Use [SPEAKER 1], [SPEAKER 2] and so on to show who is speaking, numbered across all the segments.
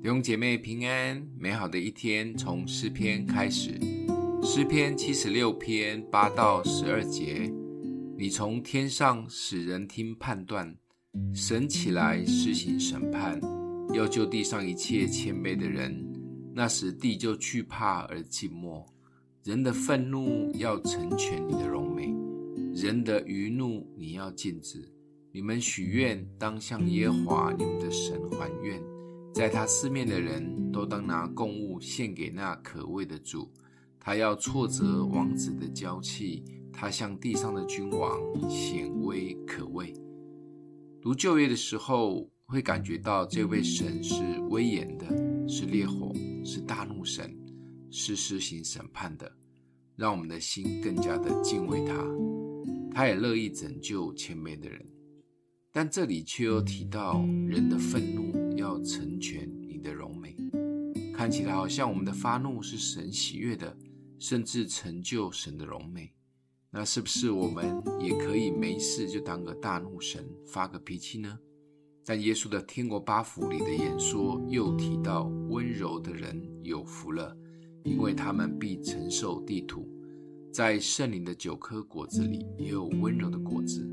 [SPEAKER 1] 弟兄姐妹平安，美好的一天从诗篇开始。诗篇七十六篇八到十二节：你从天上使人听判断，神起来施行审判，要救地上一切谦卑的人。那时地就惧怕而静默。人的愤怒要成全你的荣美，人的愚怒你要禁止。你们许愿，当向耶和华你们的神还愿。在他四面的人都当拿供物献给那可畏的主，他要挫折王子的娇气，他向地上的君王显威可畏。读旧约的时候，会感觉到这位神是威严的，是烈火，是大怒神，是施行审判的，让我们的心更加的敬畏他。他也乐意拯救谦卑的人，但这里却又提到人的愤看起来好像我们的发怒是神喜悦的，甚至成就神的荣美。那是不是我们也可以没事就当个大怒神，发个脾气呢？但耶稣的天国八福里的演说又提到，温柔的人有福了，因为他们必承受地土。在圣灵的九颗果子里，也有温柔的果子。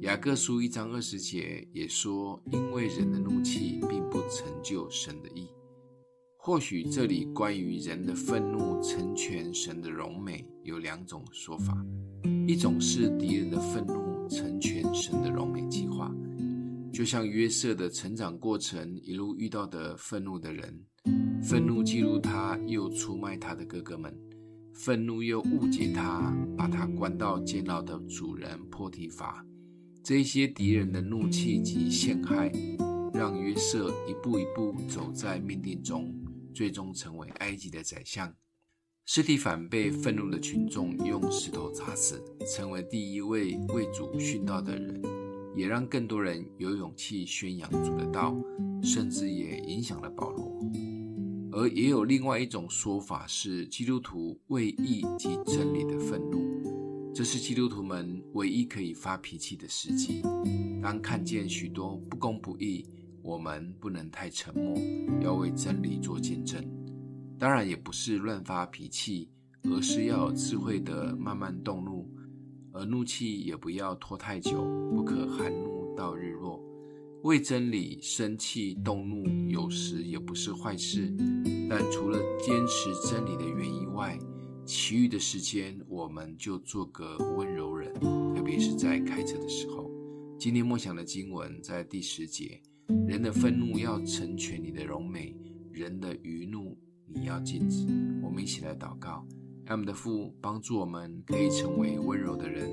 [SPEAKER 1] 雅各书一章二十节也说：“因为人的怒气并不成就神的义。”或许这里关于人的愤怒成全神的荣美有两种说法：一种是敌人的愤怒成全神的荣美计划，就像约瑟的成长过程一路遇到的愤怒的人，愤怒激怒他，又出卖他的哥哥们，愤怒又误解他，把他关到监牢的主人破提法。这些敌人的怒气及陷害，让约瑟一步一步走在命定中，最终成为埃及的宰相。斯蒂反被愤怒的群众用石头砸死，成为第一位为主殉道的人，也让更多人有勇气宣扬主的道，甚至也影响了保罗。而也有另外一种说法是，基督徒为义及真理的愤怒。这是基督徒们唯一可以发脾气的时机。当看见许多不公不义，我们不能太沉默，要为真理做见证。当然，也不是乱发脾气，而是要有智慧的慢慢动怒，而怒气也不要拖太久，不可含怒到日落。为真理生气动怒，有时也不是坏事，但除了坚持真理的原因外，其余的时间，我们就做个温柔人，特别是在开车的时候。今天默想的经文在第十节：人的愤怒要成全你的荣美，人的愚怒你要禁止。我们一起来祷告，爱我们的父帮助我们可以成为温柔的人，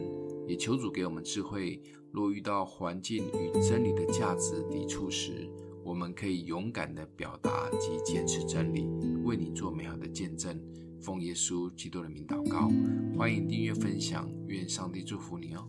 [SPEAKER 1] 也求主给我们智慧。若遇到环境与真理的价值抵触时，我们可以勇敢地表达及坚持真理，为你做美好的见证。奉耶稣基督的名祷告，欢迎订阅分享，愿上帝祝福你哦。